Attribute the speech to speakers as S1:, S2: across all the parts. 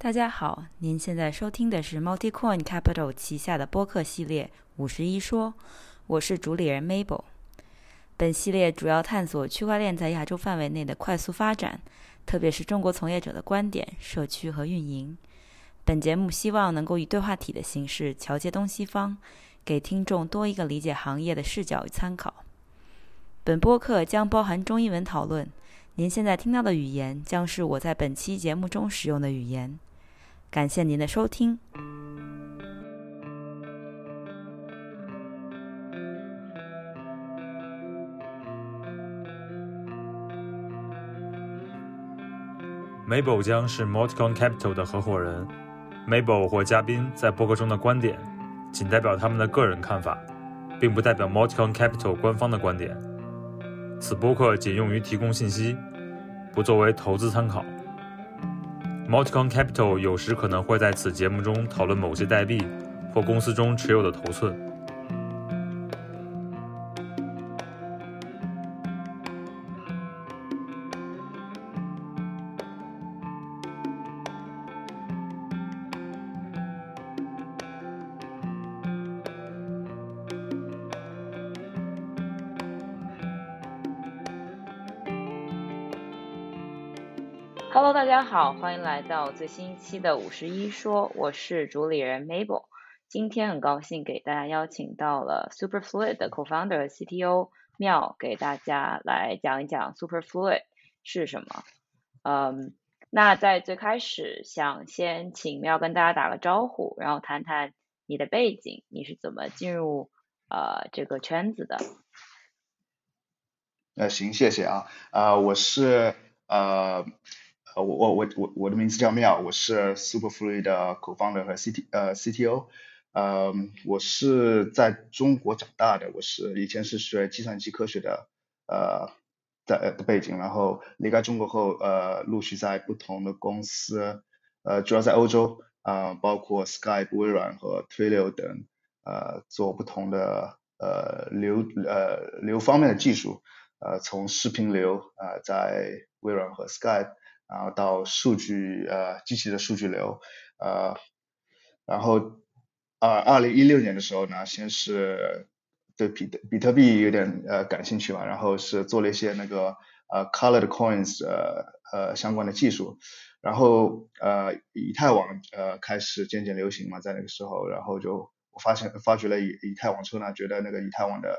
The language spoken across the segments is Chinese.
S1: 大家好，您现在收听的是 MultiCoin Capital 旗下的播客系列《五十一说》，我是主理人 Mabel。本系列主要探索区块链在亚洲范围内的快速发展，特别是中国从业者的观点、社区和运营。本节目希望能够以对话体的形式桥接东西方，给听众多一个理解行业的视角与参考。本播客将包含中英文讨论，您现在听到的语言将是我在本期节目中使用的语言。感谢您的收听。
S2: Mabel 将是 Multicon Capital 的合伙人。Mabel 或嘉宾在播客中的观点，仅代表他们的个人看法，并不代表 Multicon Capital 官方的观点。此播客仅用于提供信息，不作为投资参考。Multicon Capital 有时可能会在此节目中讨论某些代币或公司中持有的头寸。
S1: 好，欢迎来到最新一期的五十一说，我是主理人 Mabel。今天很高兴给大家邀请到了 Superfluid 的 Co-founder CTO 妙，给大家来讲一讲 Superfluid 是什么。嗯，那在最开始想先请妙跟大家打个招呼，然后谈谈你的背景，你是怎么进入呃这个圈子的？
S3: 呃，行，谢谢啊，啊，我是呃。我我我我我的名字叫妙，我是 Superfluid 的 co-founder 和 CT 呃 CTO，呃，我是在中国长大的，我是以前是学计算机科学的，呃的的背景，然后离开中国后，呃，陆续在不同的公司，呃，主要在欧洲，啊，包括 Skype、微软和 Twilio 等，呃，做不同的呃流呃流方面的技术，呃，从视频流啊，在微软和 Skype。然后到数据呃机器的数据流呃，然后呃二零一六年的时候呢，先是对比特比特币有点呃感兴趣嘛，然后是做了一些那个呃 colored coins 呃呃相关的技术，然后呃以太网呃开始渐渐流行嘛，在那个时候，然后就我发现发掘了以以太网之后呢，觉得那个以太网的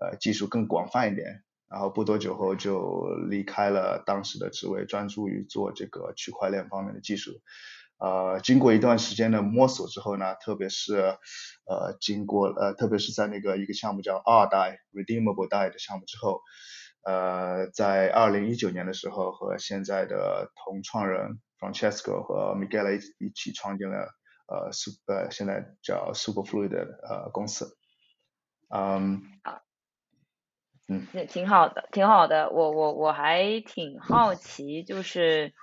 S3: 呃技术更广泛一点。然后不多久后就离开了当时的职位，专注于做这个区块链方面的技术。呃，经过一段时间的摸索之后呢，特别是呃经过呃特别是在那个一个项目叫二代 Redeemable Die 的项目之后，呃，在二零一九年的时候和现在的同创人 Francesco 和 Miguel 一起创建了呃 su 呃现在叫 Superfluid 的呃公司。嗯。
S1: 嗯，也挺好的，挺好的。我我我还挺好奇，就是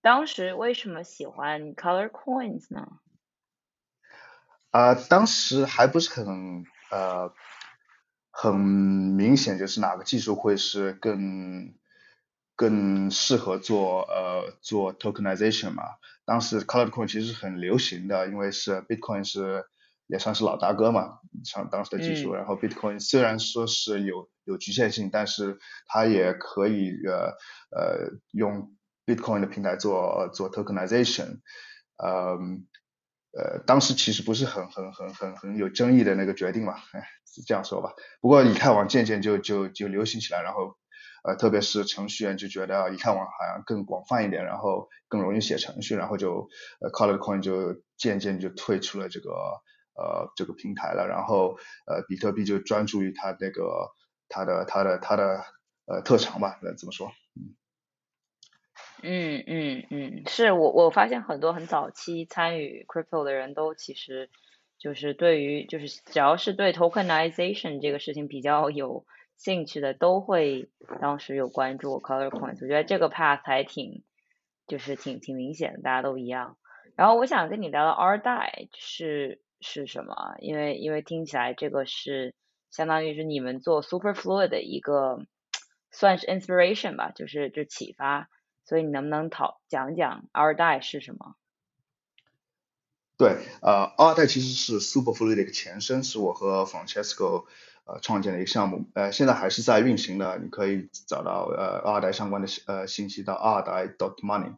S1: 当时为什么喜欢 Color Coins 呢？
S3: 啊，当时还不是很呃很明显，就是哪个技术会是更更适合做呃做 tokenization 嘛？当时 Color Coin 其实很流行的，因为是 Bitcoin 是。也算是老大哥嘛，像当时的技术，然后 Bitcoin 虽然说是有有局限性，但是它也可以呃呃用 Bitcoin 的平台做做 tokenization，呃呃当时其实不是很很很很很有争议的那个决定嘛，是这样说吧。不过以太网渐渐就就就流行起来，然后呃特别是程序员就觉得以太网好像更广泛一点，然后更容易写程序，然后就呃 Color Coin 就渐渐就退出了这个。呃，这个平台了，然后呃，比特币就专注于它那个它的它的它的呃特长吧，那怎么说？
S1: 嗯嗯嗯嗯，是我我发现很多很早期参与 crypto 的人都其实就是对于就是只要是对 tokenization 这个事情比较有兴趣的，都会当时有关注 color coins。我觉得这个 path 还挺就是挺挺明显的，大家都一样。然后我想跟你聊聊 R DAI 是。是什么？因为因为听起来这个是相当于是你们做 Superfluid 的一个算是 inspiration 吧，就是就启发。所以你能不能讨讲讲 Our Die 是什么？
S3: 对，呃，二代其实是 Superfluid 的一个前身，是我和 Francesco 呃创建的一个项目，呃，现在还是在运行的，你可以找到呃二代相关的呃信息到二代 dot money。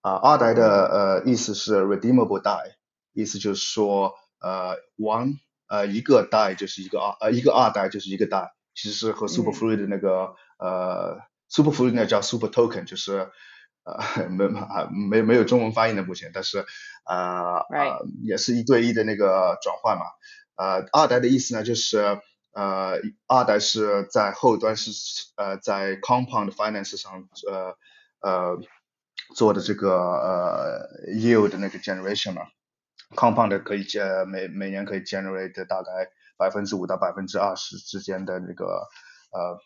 S3: 啊，二代的呃意思是 redeemable die，意思就是说呃 one 呃一个 die 就是一个二呃一个二代就是一个 die，其实是和 super free 的那个呃 Superfluid 那叫 Super Token，就是呃没没没有中文翻译的目前，但是呃呃也是一对一的那个转换嘛。呃二代的意思呢就是呃二代是在后端是呃在 Compound Finance 上呃呃。做的这个呃 yield 那个 generation 嘛，compound 可以呃每每年可以 generate 大概百分之五到百分之二十之间的那个呃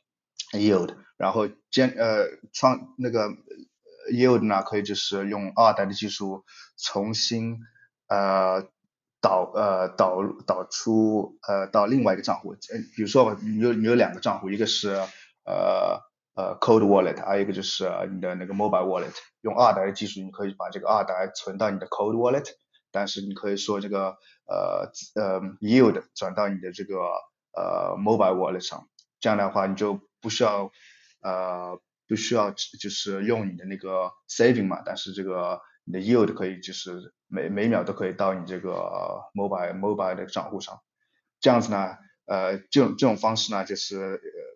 S3: yield，然后建呃创那个 yield 呢可以就是用二代的技术重新呃导呃导导出呃到另外一个账户，呃比如说你有你有两个账户，一个是呃。呃，cold wallet，还有一个就是你的那个 mobile wallet，用二代的技术，你可以把这个二代存到你的 cold wallet，但是你可以说这个呃呃 yield 转到你的这个呃 mobile wallet 上，这样的话你就不需要呃不需要就是用你的那个 saving 嘛，但是这个你的 yield 可以就是每每秒都可以到你这个 mobile mobile 的账户上，这样子呢，呃这种这种方式呢就是呃。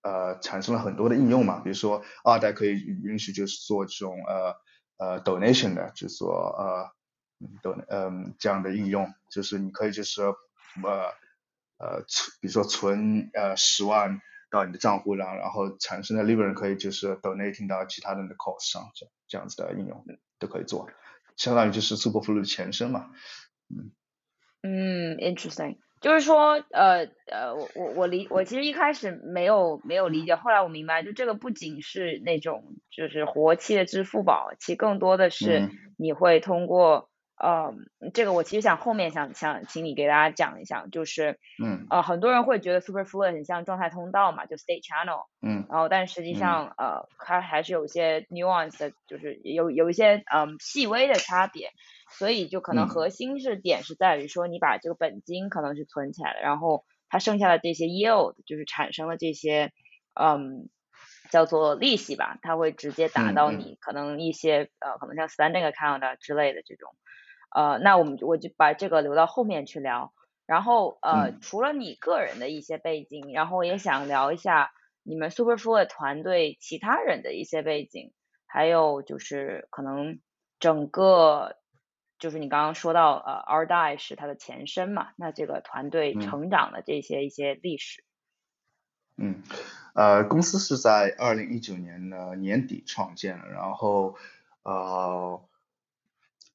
S3: 呃，产生了很多的应用嘛，比如说二代可以允许就是做这种呃呃 donation 的，就是说呃，don 嗯这样的应用，就是你可以就是呃呃存，比如说存呃十万到你的账户上，然后产生的利润可以就是 donating 到其他人的 cost 上，这这样子的应用都可以做，相当于就是 Superfluid 的前身嘛，
S1: 嗯。嗯，interesting。就是说，呃呃，我我我理我其实一开始没有没有理解，后来我明白，就这个不仅是那种就是活期的支付宝，其实更多的是你会通过呃这个我其实想后面想想请你给大家讲一下，就是
S3: 嗯。
S1: 呃很多人会觉得 Superfluid 很像状态通道嘛，就 State Channel，
S3: 嗯，
S1: 然后但实际上呃它还是有一些 nuance 的，就是有有一些嗯细微的差别。所以就可能核心是点是在于说，你把这个本金可能是存起来了，然后它剩下的这些 yield 就是产生了这些，嗯，叫做利息吧，它会直接打到你可能一些呃，可能像 standing account 之类的这种，呃，那我们我就把这个留到后面去聊。然后呃，除了你个人的一些背景，然后也想聊一下你们 Superfluid 团队其他人的一些背景，还有就是可能整个。就是你刚刚说到，呃，R Die 是它的前身嘛？那这个团队成长的这些一些历史。
S3: 嗯，呃，公司是在二零一九年的年底创建的，然后呃，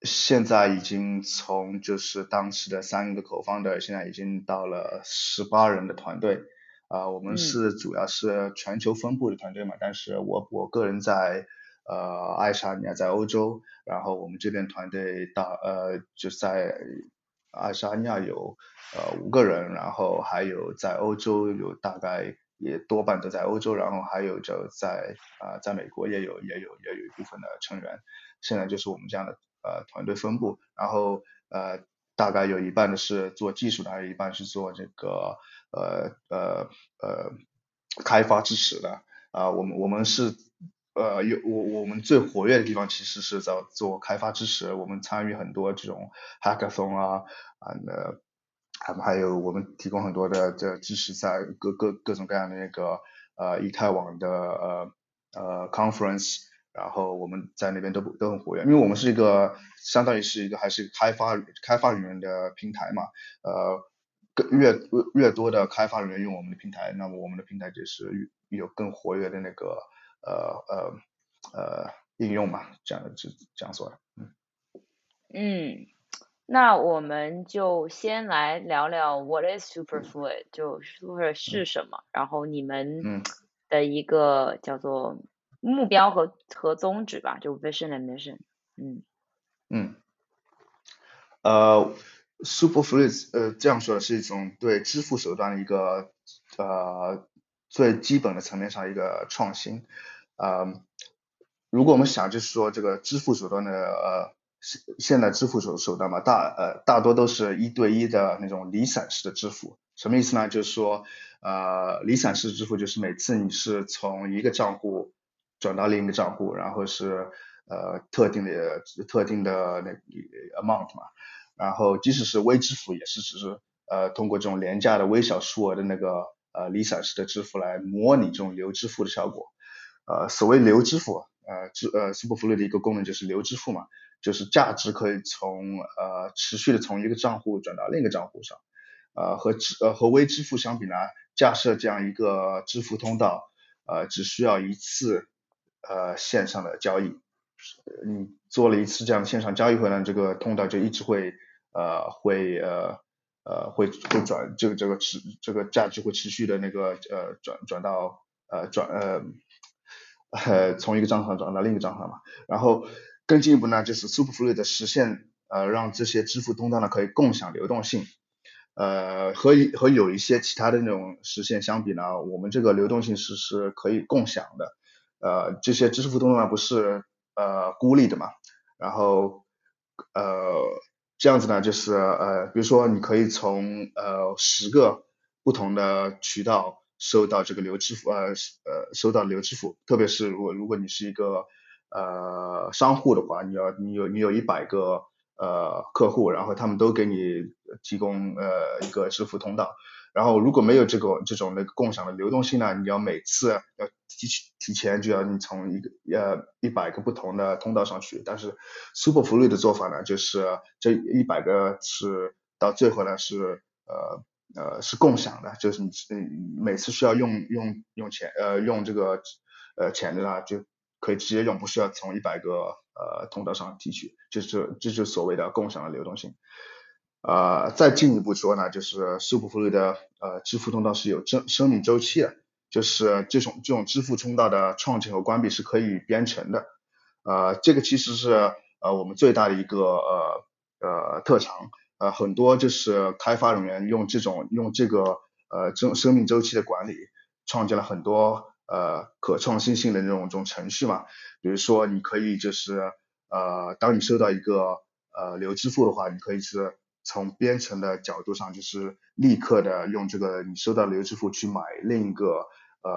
S3: 现在已经从就是当时的三个口方的，现在已经到了十八人的团队。啊，我们是主要是全球分布的团队嘛，但是我我个人在。呃，爱沙尼亚在欧洲，然后我们这边团队大呃就在爱沙尼亚有呃五个人，然后还有在欧洲有大概也多半都在欧洲，然后还有就在啊在美国也有也有也有一部分的成员，现在就是我们这样的呃团队分布，然后呃大概有一半的是做技术的，还有一半是做这个呃呃呃开发支持的啊，我们我们是。呃，有我我们最活跃的地方其实是在做开发支持，我们参与很多这种 hackathon 啊，啊那，还还有我们提供很多的这支持在各各各种各样的那个呃以太网的呃呃 conference，然后我们在那边都都很活跃，因为我们是一个相当于是一个还是开发开发人员的平台嘛，呃，更越越多的开发人员用我们的平台，那么我们的平台就是有更活跃的那个。呃呃呃，应用嘛，这样的这这样说的，嗯。
S1: 嗯，那我们就先来聊聊 What is Superfluid，就 Super 是什么，然后你们的一个叫做目标和和宗旨吧，就 Vision and Mission，
S3: 嗯。嗯。呃，Superfluid，呃，这样说的是一种对支付手段的一个呃最基本的层面上一个创新。呃，如果我们想就是说这个支付手段的呃现现在支付手手段嘛，大呃大多都是一对一的那种离散式的支付。什么意思呢？就是说，呃，离散式支付就是每次你是从一个账户转到另一个账户，然后是呃特定的特定的那 amount 嘛。然后即使是微支付，也是只是呃通过这种廉价的微小数额的那个呃离散式的支付来模拟这种流支付的效果。呃，所谓流支付，呃，支呃 Superfluid 的一个功能就是流支付嘛，就是价值可以从呃持续的从一个账户转到另一个账户上。呃，和支呃和微支付相比呢，架设这样一个支付通道，呃，只需要一次呃线上的交易，你做了一次这样的线上交易后呢，这个通道就一直会呃会呃呃会会转这个这个持这个价值会持续的那个呃转转到呃转呃呃 从一个账号转到另一个账号嘛，然后更进一步呢，就是 Superfluid 实现呃让这些支付通道呢可以共享流动性。呃，和和有一些其他的那种实现相比呢，我们这个流动性是是可以共享的。呃，这些支付通道不是呃孤立的嘛，然后呃这样子呢，就是呃比如说你可以从呃十个不同的渠道收到这个流支付呃呃收到流支付，特别是如果如果你是一个呃商户的话，你要你有你有一百个。呃，客户，然后他们都给你提供呃一个支付通道，然后如果没有这个这种那个共享的流动性呢，你要每次要提提前就要你从一个呃一百个不同的通道上去，但是 Super 福利的做法呢，就是这一百个是到最后呢是呃呃是共享的，就是你每次需要用用用钱呃用这个呃钱的呢就。可以直接用，不需要从一百个呃通道上提取，就是这就是所谓的共享的流动性。呃，再进一步说呢，就是 Superfluid 的呃支付通道是有生生命周期的，就是这种这种支付通道的创建和关闭是可以编程的。呃，这个其实是呃我们最大的一个呃呃特长。呃，很多就是开发人员用这种用这个呃生生命周期的管理，创建了很多。呃，可创新性的那种种程序嘛，比如说你可以就是呃，当你收到一个呃流支付的话，你可以是从编程的角度上，就是立刻的用这个你收到的流支付去买另一个呃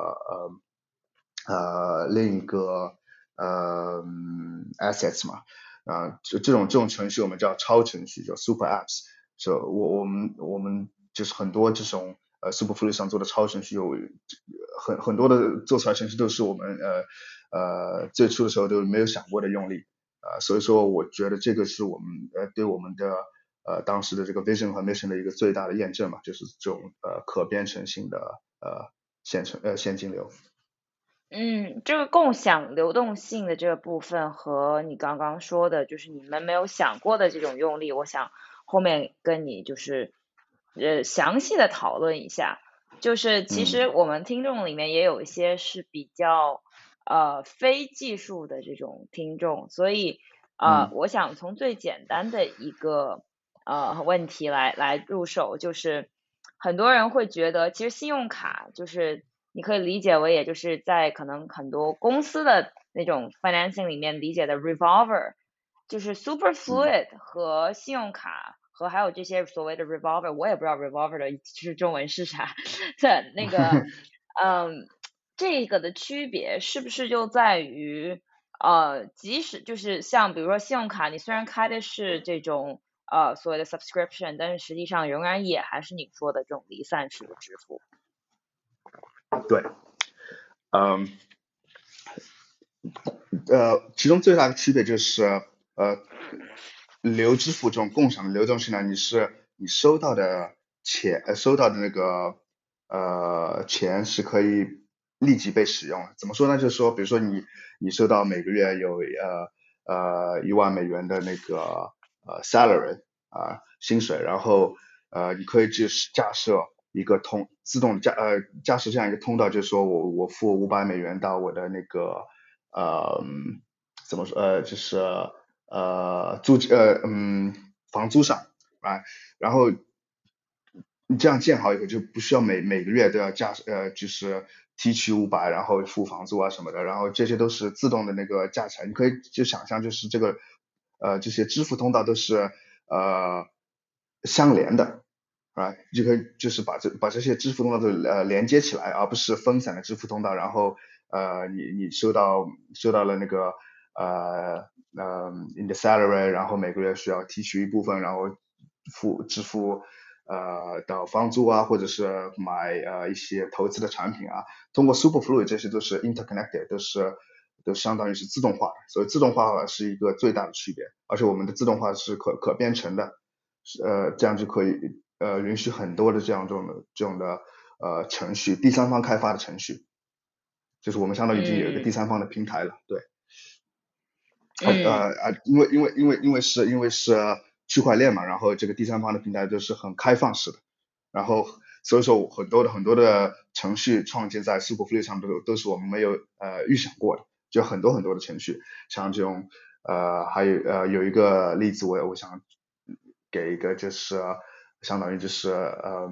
S3: 呃呃另一个呃 assets 嘛，啊，就这种这种程序我们叫超程序，叫 super apps，就我我们我们就是很多这种。呃，Superfluid 上做的超程序有很很多的做出来程序都是我们呃呃最初的时候都没有想过的用力啊，所以说我觉得这个是我们呃对我们的呃当时的这个 vision 和 mission 的一个最大的验证嘛，就是这种呃可编程性的呃现成呃现金流。
S1: 嗯，这个共享流动性的这个部分和你刚刚说的，就是你们没有想过的这种用力，我想后面跟你就是。呃，详细的讨论一下，就是其实我们听众里面也有一些是比较呃非技术的这种听众，所以呃，我想从最简单的一个呃问题来来入手，就是很多人会觉得，其实信用卡就是你可以理解为，也就是在可能很多公司的那种 financing 里面理解的 revolver，就是 super fluid 和信用卡。和还有这些所谓的 revolver，我也不知道 revolver 的其实中文是啥。在那个，嗯，这个的区别是不是就在于，呃，即使就是像比如说信用卡，你虽然开的是这种呃所谓的 subscription，但是实际上仍然也还是你说的这种离散式的支付。
S3: 对，嗯，呃，其中最大的区别就是呃。流支付这种共享的流动性呢，你是你收到的钱，呃，收到的那个呃钱是可以立即被使用。怎么说呢？就是说，比如说你你收到每个月有呃呃一万美元的那个呃 salary 啊薪水，然后呃你可以就是架设一个通自动架呃架设这样一个通道，就是说我我付五百美元到我的那个呃怎么说呃就是。呃，租呃嗯，房租上啊，然后你这样建好以后，就不需要每每个月都要加呃，就是提取五百，然后付房租啊什么的，然后这些都是自动的那个价钱，你可以就想象就是这个呃这些支付通道都是呃相连的，啊，就可以就是把这把这些支付通道都呃连接起来，而不是分散的支付通道，然后呃你你收到收到了那个呃呃 in the salary，然后每个月需要提取一部分，然后付支付呃的房租啊，或者是买呃一些投资的产品啊，通过 Superfluid 这些都是 interconnected，都是都相当于是自动化的，所以自动化是一个最大的区别，而且我们的自动化是可可编程的，呃这样就可以呃允许很多的这样这种的这种的呃程序，第三方开发的程序，就是我们相当于已经有一个第三方的平台了，对。呃呃，因为因为因为因为是因为是区块链嘛，然后这个第三方的平台就是很开放式的，然后所以说很多的很多的程序创建在 Superfluid 上都都是我们没有呃预想过的，就很多很多的程序，像这种呃还有呃有一个例子我我想给一个就是相当于就是呃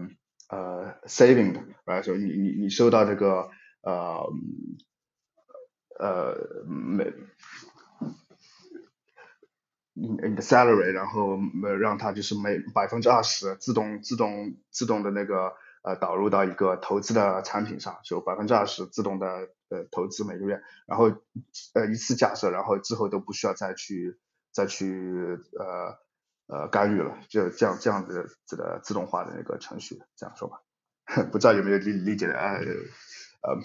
S3: 呃 saving 的，来说你你你收到这个呃呃每你你的 salary，然后呃让它就是每百分之二十自动自动自动的那个呃导入到一个投资的产品上，就百分之二十自动的呃投资每个月，然后呃一次假设，然后之后都不需要再去再去呃呃干预了，就这样这样子这个自动化的那个程序，这样说吧，不知道有没有理理解的呃呃。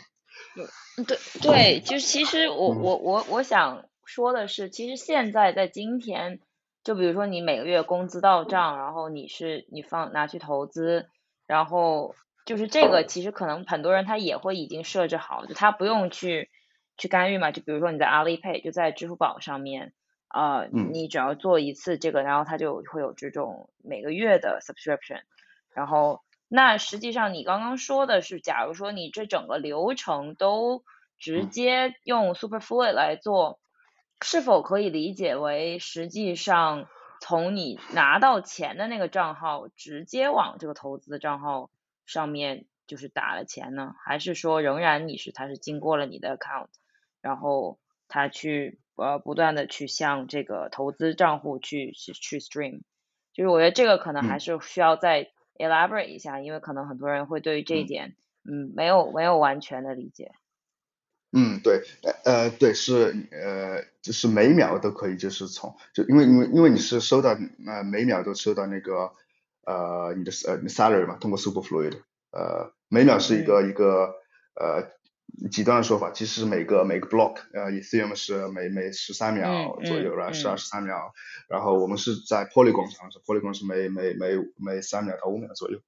S1: 对对，就其实我我我我想。说的是，其实现在在今天，就比如说你每个月工资到账，然后你是你放拿去投资，然后就是这个，其实可能很多人他也会已经设置好，就他不用去去干预嘛。就比如说你在阿里 Pay 就在支付宝上面，啊，你只要做一次这个，然后他就会有这种每个月的 subscription。然后那实际上你刚刚说的是，假如说你这整个流程都直接用 Superfluid 来做。是否可以理解为，实际上从你拿到钱的那个账号直接往这个投资账号上面就是打了钱呢？还是说仍然你是他是经过了你的 account，然后他去呃不断的去向这个投资账户去去 stream？就是我觉得这个可能还是需要再 elaborate 一下，因为可能很多人会对于这一点嗯没有没有完全的理解。
S3: 嗯，对，呃，对，是，呃，就是每秒都可以，就是从，就因为，因为，因为你是收到，呃，每秒都收到那个，呃，你的呃 salary 嘛，通过 Superfluid，呃，每秒是一个一个，呃，极端的说法，其实每个每个 block，呃，Ethereum 是每每十三秒左右，然后十二十三秒，然后我们是在 Polygon 上是 Polygon 是每每每每三秒到五秒左右，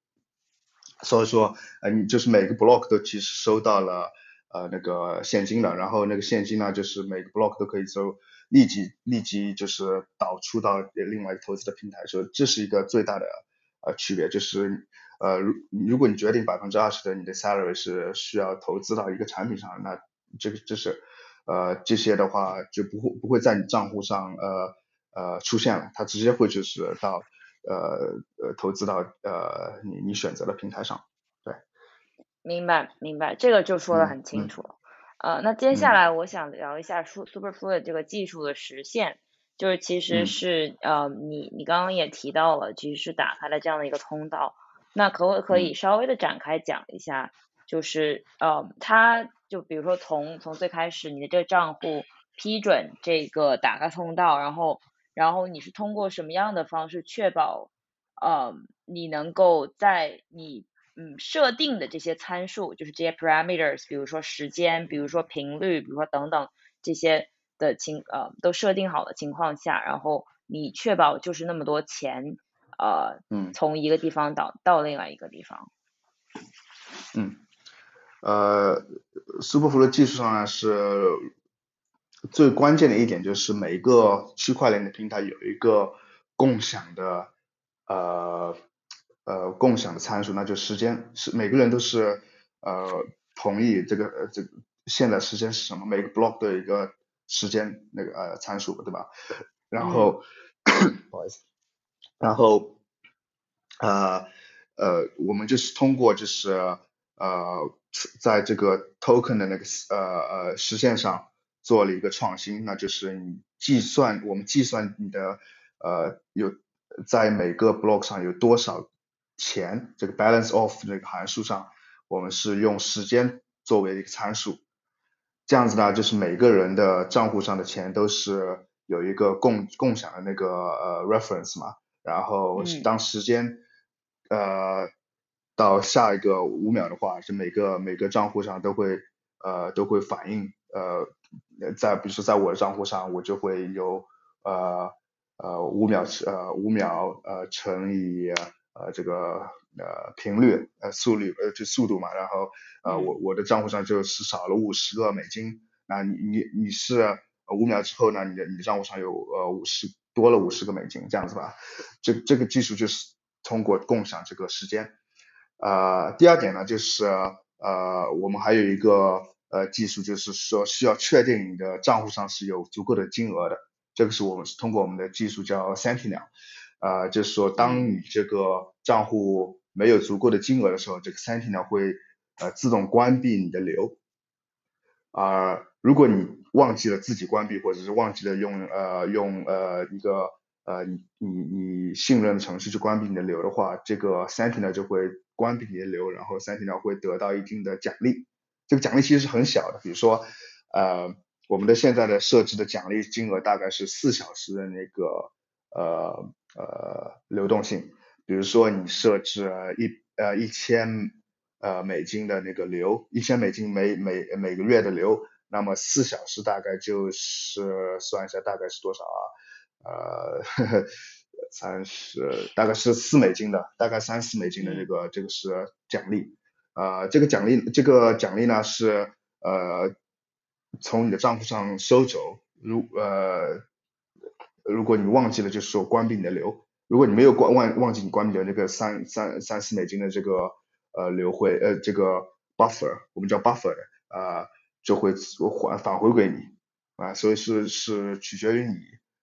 S3: 所以说，呃，你就是每个 block 都其实收到了。呃，那个现金的，然后那个现金呢，就是每个 block 都可以收立即立即就是导出到另外一个投资的平台，所以这是一个最大的呃区别，就是呃如如果你决定百分之二十的你的 salary 是需要投资到一个产品上，那这个就是呃这些的话就不会不会在你账户上呃呃出现了，它直接会就是到呃呃投资到呃你你选择的平台上。
S1: 对明白，明白，这个就说的很清楚了。呃，那接下来我想聊一下 Superfluid 这个技术的实现，就是其实是呃，你你刚刚也提到了，其实是打开了这样的一个通道。那可不可以稍微的展开讲一下？就是呃，它就比如说从从最开始你的这个账户批准这个打开通道，然后然后你是通过什么样的方式确保呃你能够在你嗯，设定的这些参数就是这些 parameters，比如说时间，比如说频率，比如说等等这些的情呃都设定好的情况下，然后你确保就是那么多钱呃
S3: 嗯
S1: 从一个地方到到另外一个地方。
S3: 嗯，呃，Superflow 技术上呢是最关键的一点就是每一个区块链的平台有一个共享的呃。呃，共享的参数那就时间是每个人都是呃同意这个呃这个现在时间是什么？每个 block 都有一个时间那个呃参数对吧？然后 不好意思，然后呃呃我们就是通过就是呃在这个 token 的那个呃呃实现上做了一个创新，那就是你计算我们计算你的呃有在每个 block 上有多少钱，这个 balance of 这个函数上，我们是用时间作为一个参数。这样子呢，就是每个人的账户上的钱都是有一个共共享的那个呃 reference 嘛，然后当时间呃到下一个五秒的话，是每个每个账户上都会呃都会反映呃在比如说在我的账户上，我就会有呃呃五秒呃五秒呃乘以呃这个。呃，频率，呃，速率，呃，就速度嘛，然后，呃，我我的账户上就是少了五十个美金，那你你你是五秒之后呢，你的你的账户上有呃五十多了五十个美金，这样子吧，这这个技术就是通过共享这个时间，呃，第二点呢就是呃我们还有一个呃技术就是说需要确定你的账户上是有足够的金额的，这个是我们是通过我们的技术叫 Sentinel，呃，就是说当你这个账户没有足够的金额的时候，这个 Sentinel 会呃自动关闭你的流。啊，如果你忘记了自己关闭，或者是忘记了用呃用呃一个呃你你你信任的程序去关闭你的流的话，这个 Sentinel 就会关闭你的流，然后 Sentinel 会得到一定的奖励。这个奖励其实是很小的，比如说呃我们的现在的设置的奖励金额大概是四小时的那个呃呃流动性。比如说你设置一呃一千呃美金的那个流，一千美金每每每个月的流，那么四小时大概就是算一下大概是多少啊？呃呵呵 三十大概是四美金的，大概三四美金的这个这个是奖励，呃这个奖励这个奖励呢是呃从你的账户上收走，如呃如果你忘记了就是说关闭你的流。如果你没有关忘忘记你关闭的那个三三三四美金的这个呃流汇呃这个 buffer，我们叫 buffer 啊，就会还返回给你啊，所以是是取决于你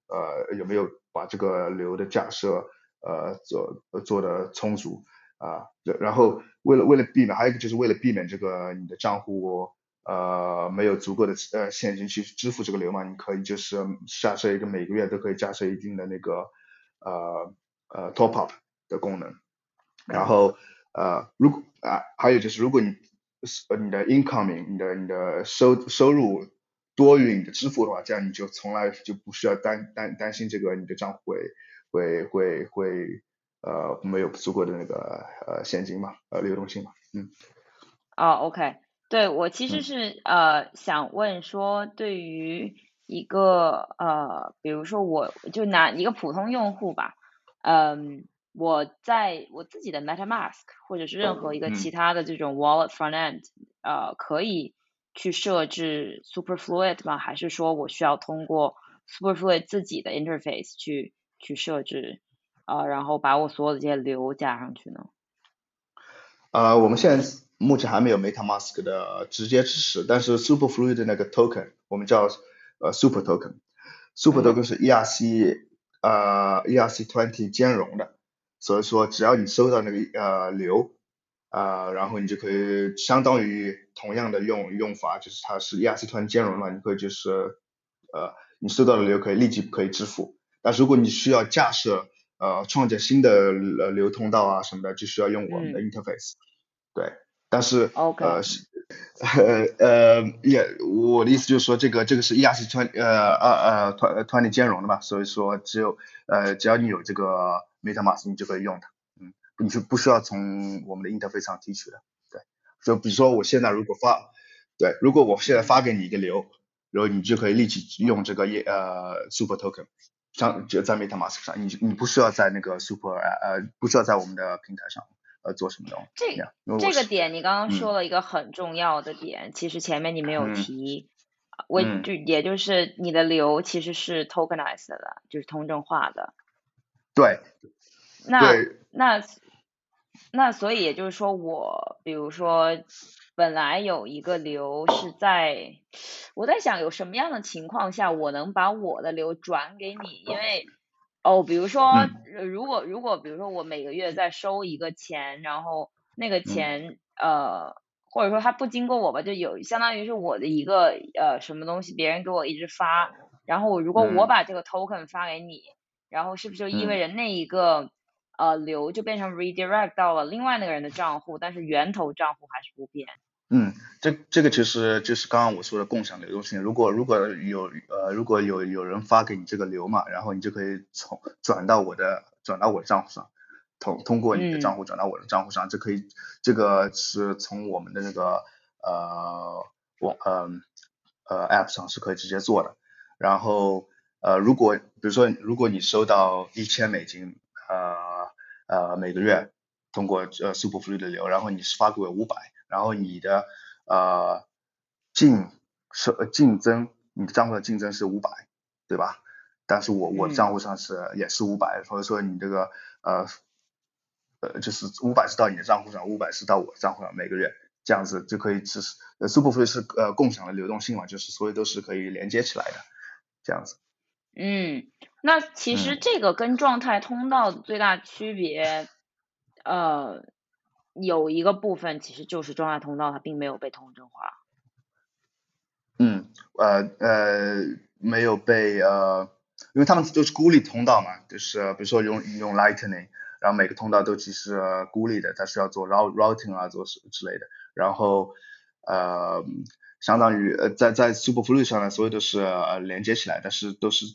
S3: 呃有没有把这个流的架设呃做做的充足啊，然后为了为了避免还有一个就是为了避免这个你的账户呃没有足够的呃现金去支付这个流嘛，你可以就是下设一个每个月都可以架设一定的那个。呃呃，top up 的功能，然后呃，如果啊，还有就是如果你呃你的 incoming 你的你的收收入多于你的支付的话，这样你就从来就不需要担担担心这个你的账户会会会会呃没有足够的那个呃现金嘛，呃流动性嘛，嗯。
S1: 哦，OK，对我其实是呃想问说对于。一个呃，比如说我就拿一个普通用户吧，嗯，我在我自己的 MetaMask 或者是任何一个其他的这种 Wallet Front End，呃，可以去设置 Superfluid 吗？还是说我需要通过 Superfluid 自己的 Interface 去去设置，呃，然后把我所有的这些流加上去呢？
S3: 呃，我们现在目前还没有 MetaMask 的直接支持，但是 Superfluid 的那个 Token 我们叫。呃，Super Token，Super Token 是 ERC 呃 ERC twenty 兼容的，所以说只要你收到那个呃流啊，然后你就可以相当于同样的用用法，就是它是 ERC twenty 兼容嘛，你可以就是呃你收到的流可以立即可以支付，但如果你需要架设呃创建新的呃流通道啊什么的，就需要用我们的 Interface，对，但是呃是。呃呃也，我的意思就是说，这个这个是 ERC 团呃呃呃团团体兼容的嘛，所以说只有呃只要你有这个 MetaMask，你就可以用它，嗯，你是不需要从我们的 interface 上提取的，对，就比如说我现在如果发，对，如果我现在发给你一个流，然后你就可以立即用这个呃 Super Token，上就在 MetaMask 上，你你不需要在那个 Super 呃不需要在我们的平台上。呃，做什么东
S1: 西？这这个点你刚刚说了一个很重要的点，其实前面你没有提，我就也就是你的流其实是 tokenized 的，就是通证化的。
S3: 对。
S1: 那那那所以也就是说，我比如说本来有一个流是在，我在想有什么样的情况下我能把我的流转给你，因为。哦，比如说，如果如果比如说我每个月在收一个钱，然后那个钱呃，或者说它不经过我吧，就有相当于是我的一个呃什么东西，别人给我一直发，然后如果我
S3: 嗯。
S1: 把这个 token 发给你，然后是不是就意味着那一个呃流就变成 redirect 到了另外那个人的账户，但是源头账户还是不变？
S3: 嗯，这这个其实就是刚刚我说的共享流动性。如果如果有呃如果有有人发给你这个流嘛，然后你就可以从转到我的转到我的账户上，通通过你的
S1: 嗯
S3: 账户转到我的账户上，这可以这个是从我们的那个呃网呃呃 app 上是可以直接做的。然后呃如果比如说如果你收到一千美金呃呃每个月通过呃 Superfluid 的流，然后你是发给我五百。然后你的呃净是净增，你的账户的净增是五百，对吧？但是我我
S1: 嗯
S3: 账户上是也是五百，所以说你这个呃呃就是五百是到你的账户上，五百是到我的账户上，每个月这样子就可以支持。呃，Superfluid 是呃共享的流动性嘛，就是所有都是可以连接起来的，这样子。
S1: 嗯，那其实
S3: 嗯
S1: 这个跟状态通道的最大区别，呃，有一个部分其实就是状态通道它并没有被同质化。
S3: 嗯，呃呃，没有被呃，因为他们都是孤立通道嘛，就是比如说用用 Lightning，然后每个通道都其实孤立的，它需要做 routing 啊，做之之类的，然后呃，相当于呃在在 Superfluid 上呢，所有都是呃连接起来，但是都是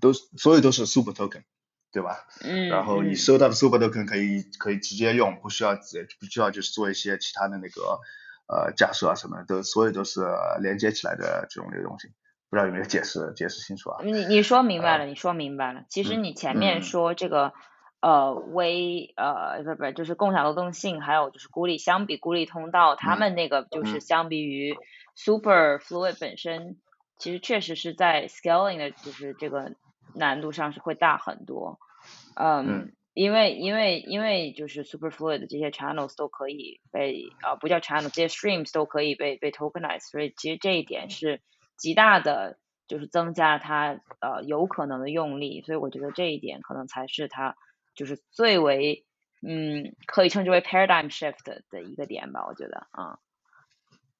S3: 都所有都是 Super Token，对吧？
S1: 嗯，
S3: 然后你
S1: 嗯
S3: 收到的 Super Token 可以可以直接用，不需要自不需要就是做一些其他的那个呃架设啊什么的，都所有都是连接起来的这种流动性。不知道有没有解释解释清楚啊？
S1: 你你说明白了，你说明白了。其实
S3: 嗯
S1: 你前面
S3: 嗯
S1: 说这个呃微呃不不就是共享流动性，还有就是孤立，相比孤立通道，他
S3: 嗯
S1: 们那个就是
S3: 嗯
S1: 相比于 Super Fluid 本身，其实确实是在 scaling 的就是这个难度上是会大很多。嗯
S3: 嗯，
S1: 因为因为因为就是 Super Fluid 的这些 channels 都可以被啊、不叫 channel，这些 streams 都可以被被 tokenize，所以其实这一点是极大的就是增加它呃有可能的用力，所以我觉得这一点可能才是它就是最为嗯可以称之为 paradigm shift 的的一个点吧，我觉得啊。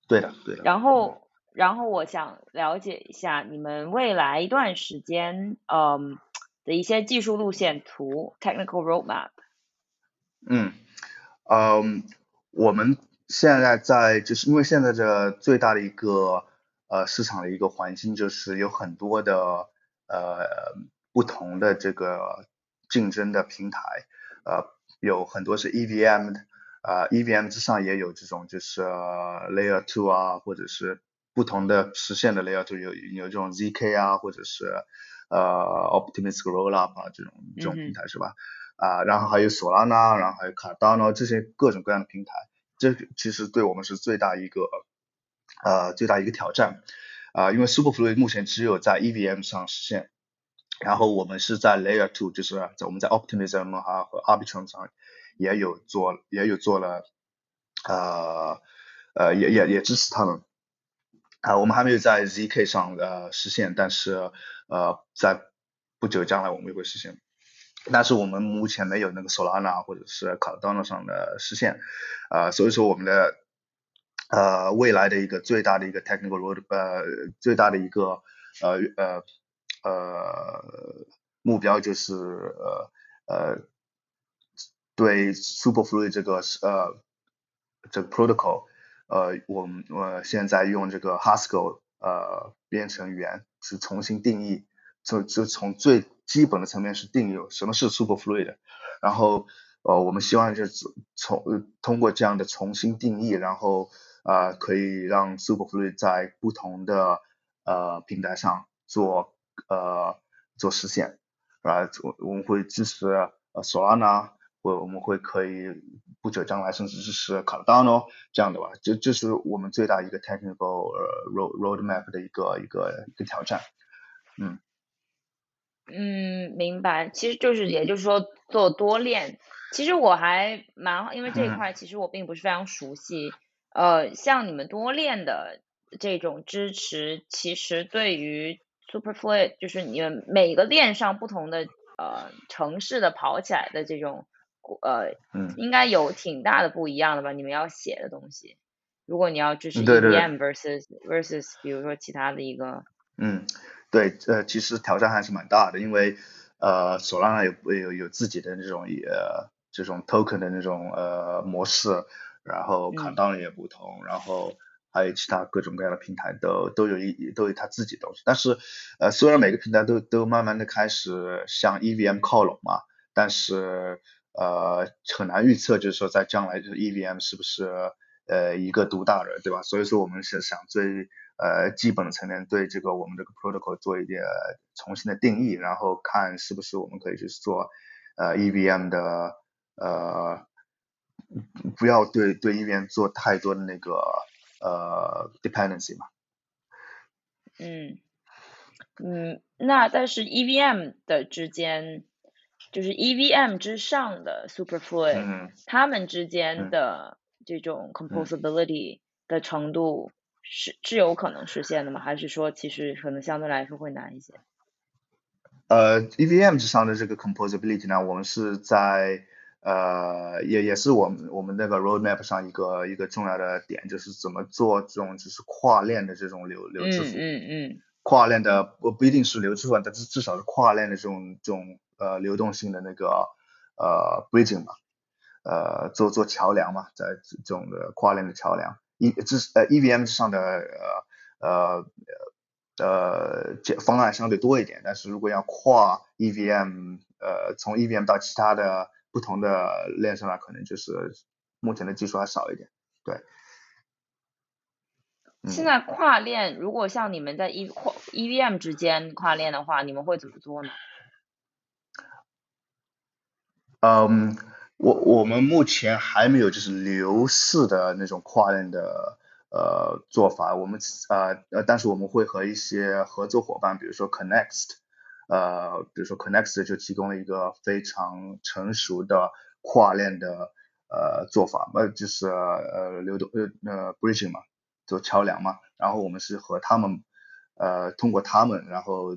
S3: 对的对的。
S1: 然后，然后我想了解一下你们未来一段时间，嗯的一些技术路线图 （technical roadmap）。
S3: 嗯，嗯，我们现在在就是因为现在的最大的一个呃市场的一个环境就是有很多的呃不同的这个竞争的平台，呃有很多是 EVM 的，呃 EVM 之上也有这种就是 Layer Two 啊，或者是不同的实现的 Layer Two 有有这种 ZK 啊，或者是呃 Optimistic Rollup 啊这种这种平台是吧？啊，然后还有索拉纳，然后还有 Cardano 这些各种各样的平台，这其实对我们是最大一个呃最大一个挑战啊、因为 Superfluid 目前只有在 EVM 上实现，然后我们是在 Layer Two，就是在我们在 Optimism 哈和 Arbitrum 上也有做也有做了呃呃也也也支持他们啊、我们还没有在 ZK 上呃实现，但是呃在不久将来我们也会实现。但是我们目前没有那个 Solana 或者是 Cardano 上的实现，呃，所以说我们的呃未来的一个最大的一个 technical road 呃最大的一个呃呃呃目标就是呃呃对 Superfluid 这个呃这个 protocol 呃我们呃现在用这个 Haskell 呃编程语言是重新定义，就就从最基本的层面是定义什么是 Superfluid，然后呃我们希望就是从呃通过这样的重新定义，然后呃可以让 Superfluid 在不同的呃平台上做呃做实现，啊我我们会支持呃 Solana，或我们会可以不久将来甚至支持 Cardano 这样的吧，这这是我们最大一个 technical 呃 road roadmap 的一个一个一个挑战，嗯。
S1: 嗯，明白。其实就是，也就是说做多链。其实我还蛮，因为这一
S3: 嗯
S1: 块其实我并不是非常熟悉。呃，像你们多链的这种支持，其实对于 Superfluid，就是你们每个链上不同的呃城市的跑起来的这种呃，
S3: 嗯。
S1: 应该有挺大的不一样的吧？你们要写的东西，如果你要支持
S3: 对对对。
S1: EVM versus versus，比如说其他的一个，
S3: 嗯，对，呃，其实挑战还是蛮大的，因为呃，Solana 有有有自己的这种呃这种 token 的那种呃模式，然后
S1: 嗯。
S3: 卡当也不同，然后还有其他各种各样的平台都都有一都有它自己的东西，但是呃，虽然每个平台都都慢慢的开始向 EVM 靠拢嘛，但是呃很难预测，就是说在将来就是 EVM 是不是呃一个独大的，对吧？所以说我们是想最呃基本的层面对这个我们这个 protocol 做一点重新的定义，然后看是不是我们可以去做呃 EVM 的呃不要对对 EVM 做太多的那个呃 dependency 嘛。
S1: 嗯嗯，那但是 EVM 的之间，就是 EVM 之上的 Superfluid，、
S3: 嗯
S1: 它们之间
S3: 嗯
S1: 的这种 composability 的程度是是有可能实现的吗？还是说其实可能相对来说会难一些？
S3: 呃，EVM 之上的这个 composability 呢，我们是在呃也也是我们我们那个 roadmap 上一个一个重要的点，就是怎么做这种就是跨链的这种流流
S1: 嗯
S3: 支付。
S1: 嗯嗯
S3: 跨链的不不一定是流支付，但至至少是跨链的这种这种呃流动性的那个呃 bridging 嘛，呃做做桥梁嘛，在这种的跨链的桥梁，E 这是呃 EVM 上的呃呃呃解方案相对多一点，但是如果要跨 EVM 呃从 EVM 到其他的不同的链上呢，可能就是目前的技术还少一点，对。
S1: 现在跨链，如果像你们在 E 跨 EVM 之间跨链的话，你们会怎么做呢？
S3: 嗯，我我们目前还没有就是流式的那种跨链的呃做法，我们呃呃，但是我们会和一些合作伙伴，比如说 Connect，呃，比如说 Connect 就提供了一个非常成熟的跨链的呃做法，呃就是呃流动呃呃 bridging 嘛，做桥梁嘛，然后我们是和他们呃通过他们，然后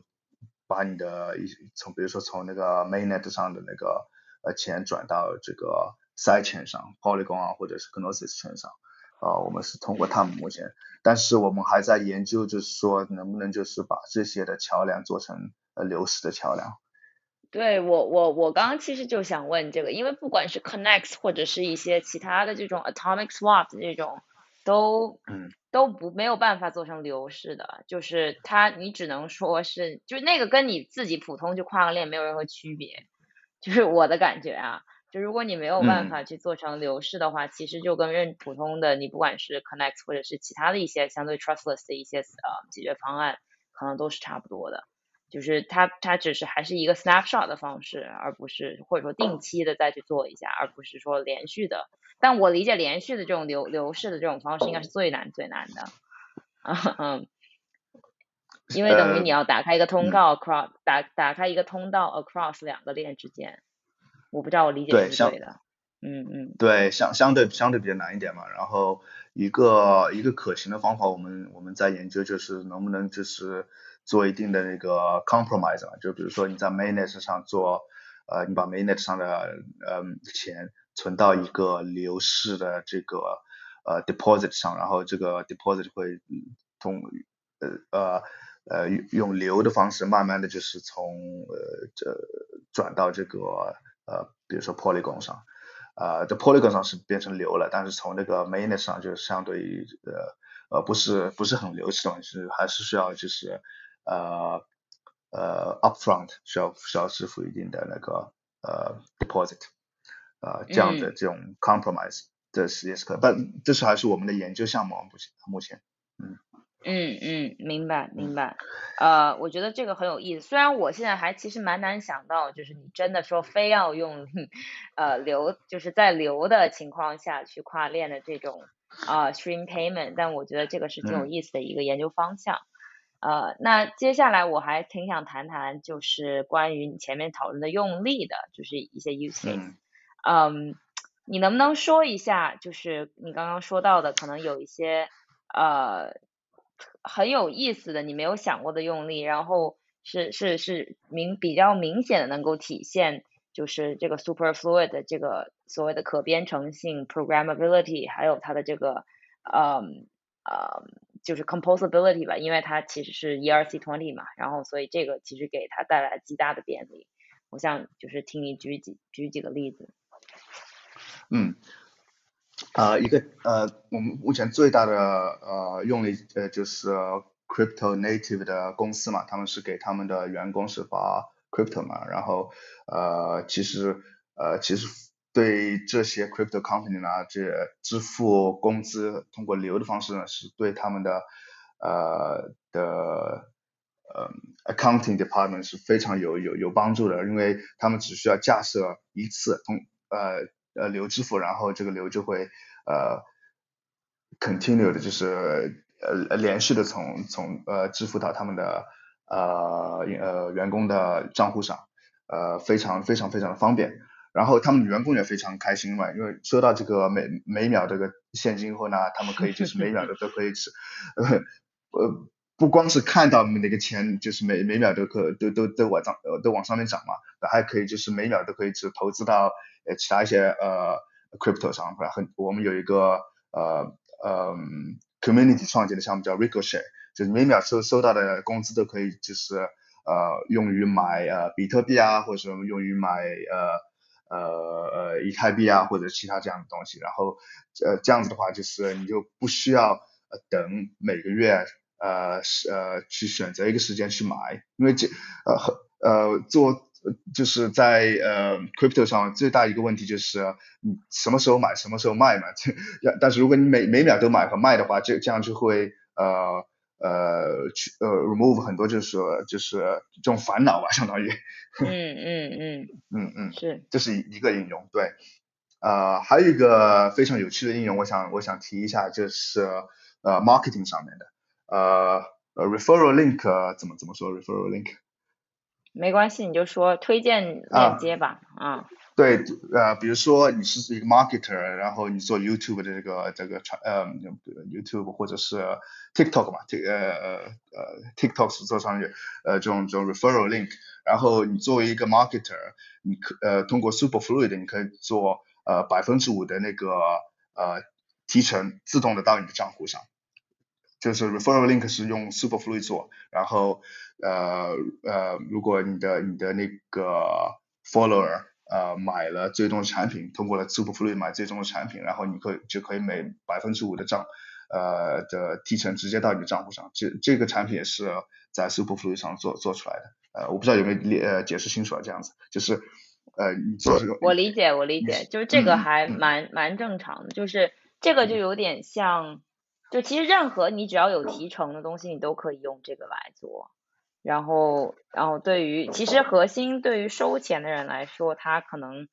S3: 把你的一从比如说从那个 mainnet 上的那个呃钱转到这个 side chain 上，Polygon 啊或者是 Gnosis 圈上，啊、我们是通过他们目前，但是我们还在研究，就是说能不能就是把这些的桥梁做成呃流式的桥梁。
S1: 对我我我刚刚其实就想问这个，因为不管是 Connect 或者是一些其他的这种 Atomic Swap 的这种，都
S3: 嗯。
S1: 都不没有办法做成流式的，就是它你只能说是，就是那个跟你自己普通去跨个链没有任何区别，就是我的感觉啊。就如果你没有办
S3: 嗯
S1: 法去做成流式的话，其实就跟任普通的你不管是 Connect 或者是其他的一些相对 trustless 的一些呃解决方案，可能都是差不多的。就是它它只是还是一个 snapshot 的方式，而不是或者说定期的再去做一下，而不是说连续的。但我理解连续的这种流流式的这种方式应该是最难最难的，啊 嗯，因为等于
S3: 呃
S1: 你要打开一个通
S3: 嗯。
S1: 道 across 打打开一个通道 across 两个链之间，我不知道我理解是对的，嗯嗯。
S3: 对，相相对相对比较难一点嘛。然后一个一个可行的方法，我们我们在研究就是能不能就是做一定的那个 compromise 嘛，就比如说你在 mainnet 上做，呃，你把 mainnet 上的呃钱存到一个流式的这个呃 deposit 上，然后这个 deposit 会嗯通呃呃呃用用流的方式，慢慢的就是从呃这转到这个呃比如说 Polygon 上。呃，这 Polygon 上是变成流了，但是从那个 Mainnet 上就相对于呃呃不是不是很流的东西，是还是需要就是呃呃 upfront 需要需要支付一定的那个呃 deposit，呃这样的
S1: 嗯
S3: 这种 compromise，这是也是可，但这是还是我们的研究项目啊，目前目前。
S1: 嗯嗯嗯，明白明白。呃，我觉得这个很有意思。虽然我现在还其实蛮难想到，就是你真的说非要用呃流，就是在流的情况下去跨链的这种啊、stream payment，但我觉得这个是挺有
S3: 嗯
S1: 意思的一个研究方向。呃，那接下来我还挺想谈谈，就是关于你前面讨论的用力的，就是一些 use case。
S3: 嗯
S1: 嗯，你能不能说一下，就是你刚刚说到的，可能有一些呃很有意思的，你没有想过的用力，然后是是是明比较明显的能够体现，就是这个 superfluid 这个所谓的可编程性 programmability，还有它的这个嗯呃就是 composability 吧，因为它其实是 ERC20 嘛，然后所以这个其实给它带来极大的便利。我想就是听你举几举几个例子。
S3: 嗯，呃，一个呃，我们目前最大的呃用例呃就是 crypto native 的公司嘛，他们是给他们的员工是发 crypto 嘛，然后呃其实呃其实对这些 crypto company 呢，这支付工资通过流的方式呢，是对他们的呃的呃 accounting department 是非常有有有帮助的，因为他们只需要架设一次通呃呃流支付，然后这个流就会呃 continue 的就是呃连续的从从呃支付到他们的呃呃员工的账户上，呃非常非常非常的方便。然后他们员工也非常开心嘛，因为收到这个每每秒这个现金后呢，他们可以就是每秒都都可以吃，呃不光是看到那个钱，就是每每秒都可都都都往上呃都往上面涨嘛，还可以就是每秒都可以只投资到呃其他一些呃 crypto 上，很我们有一个呃呃 community 创建的项目叫 Ricochet，就是每秒收收到的工资都可以就是呃用于买呃比特币啊，或者说用于买呃。呃呃，以太币啊，或者其他这样的东西，然后呃这样子的话，就是你就不需要呃等每个月呃是呃去选择一个时间去买，因为这呃和呃做就是在呃 crypto 上最大一个问题就是你什么时候买什么时候卖嘛，这但是如果你每每秒都买和卖的话，这这样就会呃。呃，去呃，remove 很多就是就是这种烦恼吧，相当于。
S1: 嗯 嗯嗯。
S3: 嗯嗯。
S1: 是。
S3: 这是一个应用，对。呃，还有一个非常有趣的应用，我想我想提一下，就是呃，marketing 上面的，呃呃，referral link 怎么怎么说 referral link？
S1: 没关系，你就说推荐链接吧，啊。
S3: 对，呃，比如说你是一个 marketer，然后你做 YouTube 的这个这个传，呃，YouTube 或者是 TikTok 嘛，这呃呃呃 TikTok 是做商业，呃，这种这种 referral link，然后你作为一个 marketer，你可呃通过 Superfluid，你可以做呃百分之五的那个呃提成自动的到你的账户上，就是 referral link 是用 Superfluid 做，然后呃呃如果你的你的那个 follower 呃，买了最终的产品，通过了 Superfluid 买最终的产品，然后你可以就可以每百分之五的账，呃的提成直接到你的账户上。这这个产品也是在 Superfluid 上做做出来的。呃，我不知道有没有理呃解释清楚啊，这样子就是呃你做这个。
S1: 我理解，我理解，就是这个还蛮蛮正常的，就是这个就有点像，就其实任何你只要有提成的东西，你都可以用这个来做。然后，然后对于其实核心对于收钱的人来说，他可能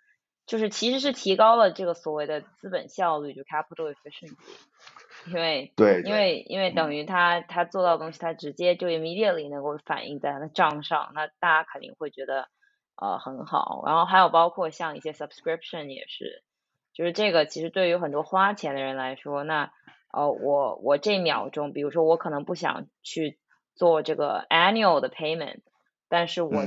S1: 就是其实是提高了这个所谓的资本效率，就 capital efficiency，因为
S3: 对，
S1: 因为因为等于他他做到的东西，他直接就 immediately 能够反映在他的账上，那大家肯定会觉得呃很好。然后还有包括像一些 subscription 也是，就是这个其实对于很多花钱的人来说，那呃我我这秒钟，比如说我可能不想去。做这个 annual 的 payment，但是我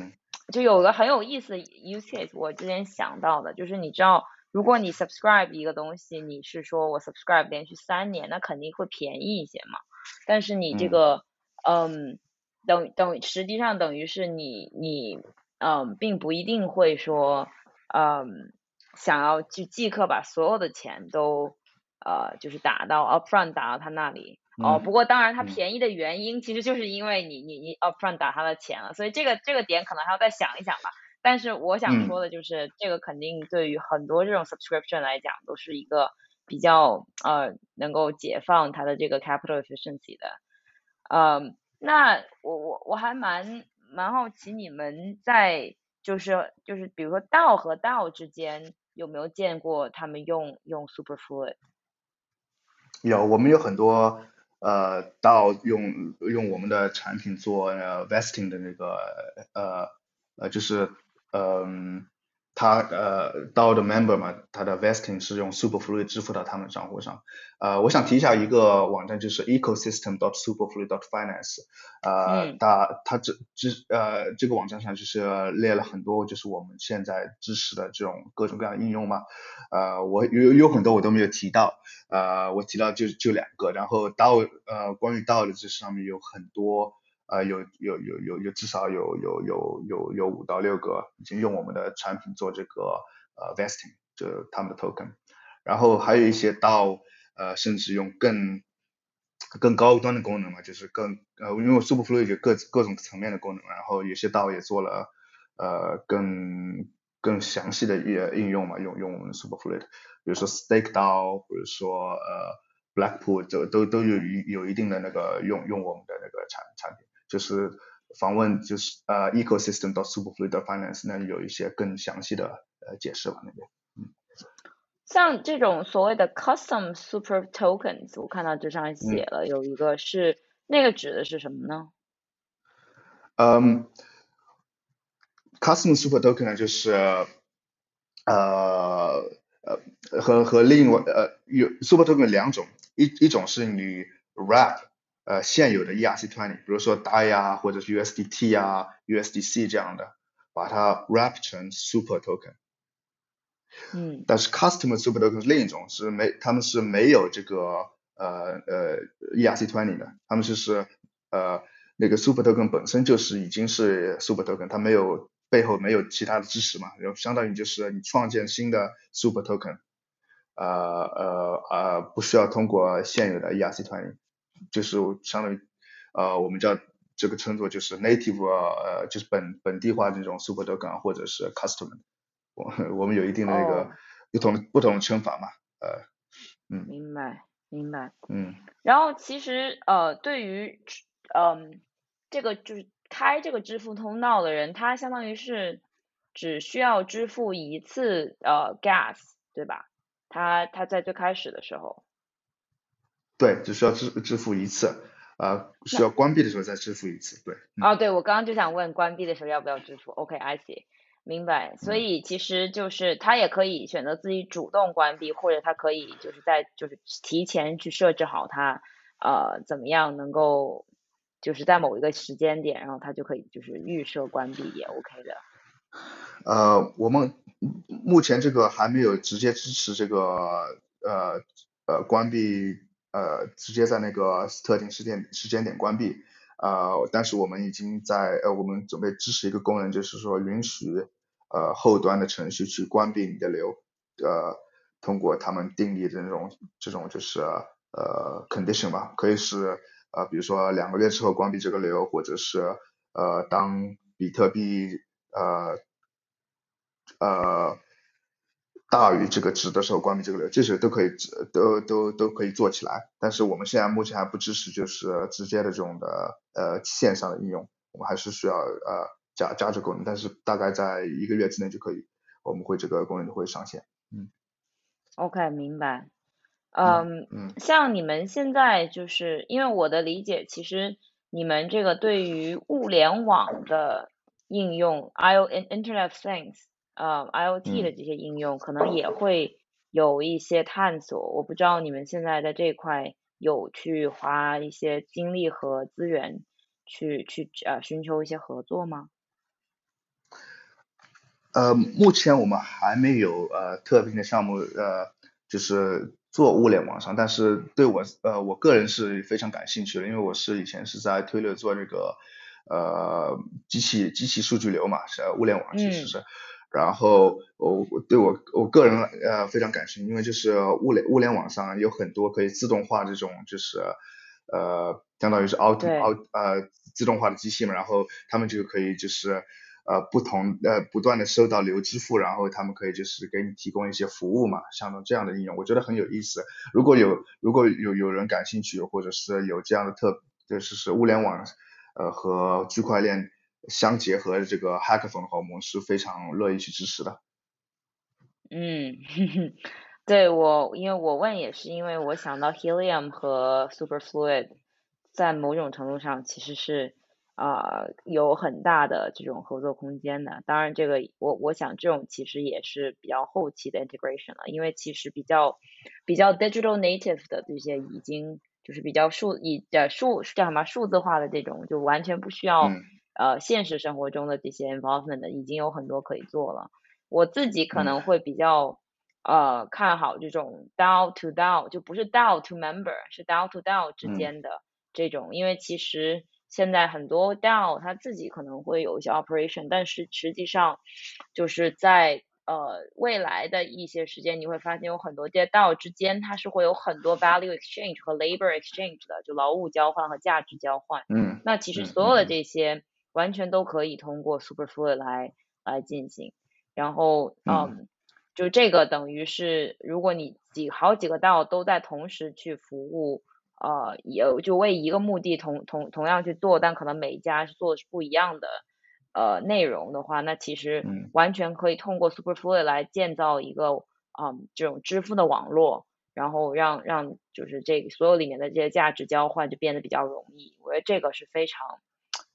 S1: 就有个很有意思的 use case，我之前想到的，就是你知道，如果你 subscribe 一个东西，你是说我 subscribe 连续三年，那肯定会便宜一些嘛。但是你这个，嗯，等等，实际上等于是你你，嗯，并不一定会说，嗯，想要去即刻把所有的钱都，呃，就是打到 upfront 打到他那里。哦，不过当然它便宜的原因其实就是因为你你你 upfront 打他的钱了，所以这个这个点可能还要再想一想吧。但是我想说的就是，这个肯定对于很多这种 subscription 来讲都是一个比较呃能够解放它的这个 capital efficiency 的。嗯，那我我我还蛮蛮好奇你们在就是就是比如说 DAO 和 DAO 之间有没有见过他们用用 Superfluid？
S3: 有，我们有很多。呃，到用用我们的产品做 vesting 的那个呃呃，就是嗯，他呃 DAO 的 member 嘛，他的 vesting 是用 Superfluid 支付到他们的账户上。呃，我想提一下一个网站，就是 ecosystem.superfluid.finance。呃，它它这这呃这个网站上就是列了很多，就是我们现在支持的这种各种各样的应用嘛。呃，我有有很多我都没有提到，呃，我提到就就两个。然后 DAO 呃关于 DAO 的这上面有很多。呃，有有有有有至少有有有有有五到六个已经用我们的产品做这个呃 vesting，就他们的 token，然后还有一些到呃甚至用更更高端的功能嘛，就是更呃因为 Superfluid 有各各种层面的功能，然后有些道也做了呃更更详细的应应用嘛，用用我们 Superfluid，比如说 Stake 到，比如说呃 Blackpool 都都都有一有一定的那个用用我们的那个产产品。就是访问就是呃 ecosystem 到 superfluid finance 那有一些更详细的呃解释吧那边，嗯，
S1: 像这种所谓的 custom super tokens，我看到这上写了有一个是那个指的是什么呢？
S3: 嗯，custom super token 呢就是呃呃和和另外呃有 super token 两种，一一种是你 wrap。呃，现有的 ERC20，比如说 DAI 啊，或者是 USDT 啊、USDC 这样的，把它 wrap 成 Super Token。
S1: 嗯。
S3: 但是 Customer Super Token 是另一种，是没，他们是没有这个呃呃 ERC20 的，他们就是呃那个 Super Token 本身就是已经是 Super Token，它没有背后没有其他的支持嘛，然后相当于就是你创建新的 Super Token，呃呃呃不需要通过现有的 ERC20。就是相当于，呃，我们叫这个称作就是 native，呃，就是本本地化这种 super token 或者是 custom，我我们有一定的那个不同不同的称法嘛，呃，嗯。
S1: 明白，明白。
S3: 嗯。
S1: 然后其实呃，对于嗯这个就是开这个支付通道的人，他相当于是只需要支付一次呃 gas，对吧？他他在最开始的时候。
S3: 对，只需要支支付一次，呃，需要关闭的时候再支付一次，对。
S1: 哦，对，我刚刚就想问，关闭的时候要不要支付？OK，I see，明白。所以其实就是他也可以选择自己主动关闭，或者他可以就是在就是提前去设置好他呃怎么样能够就是在某一个时间点，然后他就可以就是预设关闭也 OK 的。
S3: 呃，我们目前这个还没有直接支持这个呃呃关闭。呃，直接在那个特定时间时间点关闭，呃，但是我们已经在呃，我们准备支持一个功能，就是说允许呃后端的程序去关闭你的流，呃，通过他们定义的那种这种就是呃 condition 吧，可以是呃，比如说两个月之后关闭这个流，或者是呃，当比特币呃呃。大于这个值的时候关闭这个流，这些都可以都都都可以做起来。但是我们现在目前还不支持，就是直接的这种的呃线上的应用，我们还是需要呃加加这个功能。但是大概在一个月之内就可以，我们会这个功能就会上线。嗯。
S1: OK，明白。嗯嗯。像你们现在就是因为我的理解，其实你们这个对于物联网的应用，I O Internet of Things。呃，IOT 的这些应用可能也会有一些探索，我不知道你们现在在这一块有去花一些精力和资源去去呃寻求一些合作吗？
S3: 呃，目前我们还没有呃特定的项目呃就是做物联网上，但是对我呃我个人是非常感兴趣的，因为我是以前是在推乐做这个呃机器机器数据流嘛，是物联网其实是。然后我对我我个人呃非常感兴趣，因为就是物联物联网上有很多可以自动化这种就是呃相当于是 auto auto 呃自动化的机器嘛，然后他们就可以就是呃不同呃不断的收到流支付，然后他们可以就是给你提供一些服务嘛，像这样的应用，我觉得很有意思。如果有如果有有人感兴趣，或者是有这样的特就是是物联网呃和区块链。相结合的这个 hackathon 的话，我们是非常乐意去支持的。
S1: 嗯，对我，因为我问也是因为我想到 Helium 和 Superfluid 在某种程度上其实是啊，有很大的这种合作空间的。当然，这个我我想这种其实也是比较后期的 integration 了，因为其实比较比较 digital native 的这些已经就是比较数以呃数叫什么数字化的这种，就完全不需要呃现实生活中的这些 involvement 的，已经有很多可以做了。我自己可能会比较呃看好这种 DAO to DAO，就不是 DAO to member，是 DAO to DAO 之间的这种，因为其实。现在很多 DAO 它自己可能会有一些 operation，但是实际上就是在呃未来的一些时间，你会发现有很多这些 DAO 之间它是会有很多 value exchange 和 labor exchange 的，就劳务交换和价值交换。
S3: 嗯。
S1: 那其实所有的这些完全都可以通过 Superfluid 来来进行。然后嗯，就这个等于是如果你几好几个 DAO 都在同时去服务。呃，有就为一个目的同同同样去做，但可能每一家是做的是不一样的呃内容的话，那其实完全可以通过 Superfluid 来建造一个嗯这种支付的网络，然后让让就是这个所有里面的这些价值交换就变得比较容易。我觉得这个是非常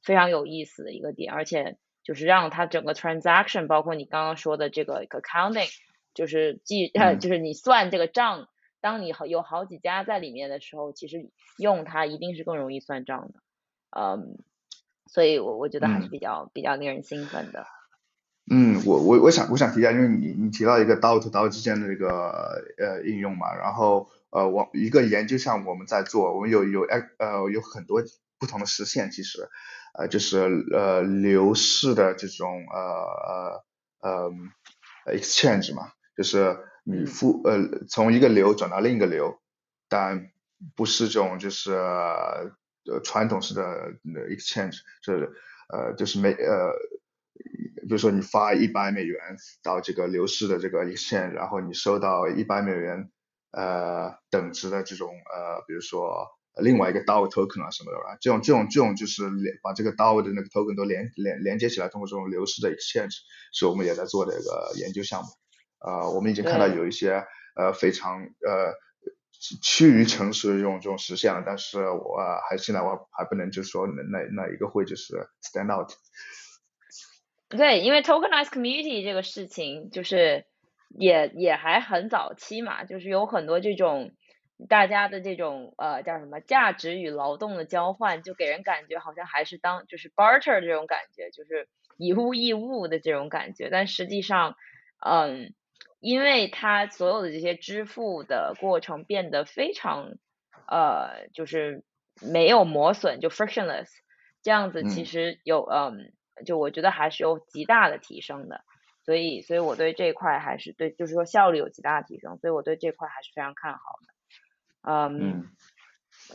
S1: 非常有意思的一个点，而且就是让它整个 transaction，包括你刚刚说的这个 accounting，就是记呃 就是你算这个账。当你好有好几家在里面的时候，其实用它一定是更容易算账的，嗯，所以我我觉得还是比较比较令人兴奋的。
S3: 嗯，我我我想我想提一下，因为你你提到一个刀和刀之间的这个呃应用嘛，然后呃我一个研究项目我们在做，我们有有哎呃有很多不同的实现，其实呃就是呃流式的这种呃呃呃 exchange 嘛，就是。你付呃从一个流转到另一个流，但不是这种就是呃传统式的 exchange，就是呃就是每呃比如说你发一百美元到这个流式的这个 exchange，然后你收到一百美元呃等值的这种呃比如说另外一个 DAO token 啊什么的，这种这种这种就是连把这个 DAO 的那个 token 都连连连接起来，通过这种流式的 exchange，是我们也在做的一个研究项目。呃，我们已经看到有一些呃非常呃趋于成熟的这种这种实现了，但是我还现在我还不能就是说哪哪哪一个会就是 stand out。
S1: 对，因为 tokenized community 这个事情就是也也还很早期嘛，就是有很多这种大家的这种呃叫什么价值与劳动的交换，就给人感觉好像还是当就是 barter 这种感觉，就是以物易物的这种感觉，但实际上嗯。因为它所有的这些支付的过程变得非常，呃，就是没有磨损，就 frictionless，这样子其实有，嗯，就我觉得还是有极大的提升的，所以，所以我对这块还是对，就是说效率有极大的提升，所以我对这块还是非常看好的，嗯，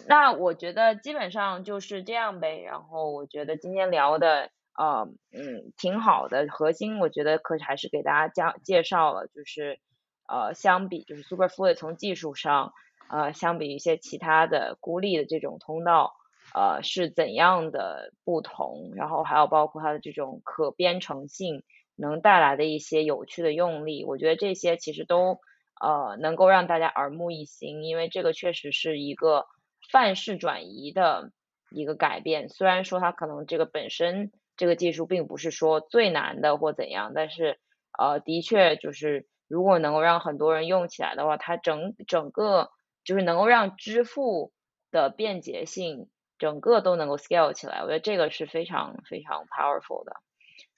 S1: 那我觉得基本上就是这样呗，然后我觉得今天聊的。呃，嗯，挺好的。核心我觉得可还是给大家讲介绍了，就是呃，相比就是 Superfluid 从技术上，呃，相比一些其他的孤立的这种通道，呃，是怎样的不同？然后还有包括它的这种可编程性能带来的一些有趣的用例，我觉得这些其实都呃能够让大家耳目一新，因为这个确实是一个范式转移的一个改变。虽然说它可能这个本身。这个技术并不是说最难的或怎样，但是呃，的确就是如果能够让很多人用起来的话，它整整个就是能够让支付的便捷性整个都能够 scale 起来，我觉得这个是非常非常 powerful 的。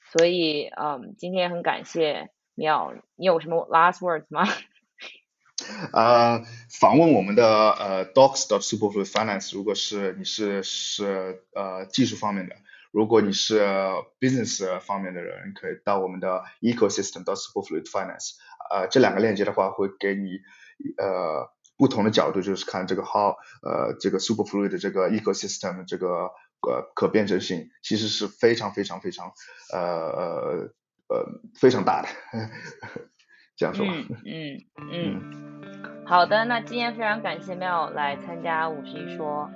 S1: 所以嗯，今天也很感谢妙，你有什么 last words 吗？
S3: 呃，访问我们的呃 docs dot superfluid finance，如果是你是是呃技术方面的。如果你是 business 方面的人，可以到我们的 ecosystem 到 Superfluid Finance，呃，这两个链接的话会给你呃不同的角度，就是看这个 how 呃这个 Superfluid 的这个 ecosystem 这个呃可变成性，其实是非常非常非常呃呃呃非常大的，这样说。
S1: 嗯嗯嗯。好的，那今天非常感谢妙来参加五十一说。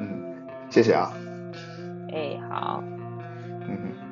S3: 嗯，谢谢啊。
S1: 哎，好。
S3: 嗯。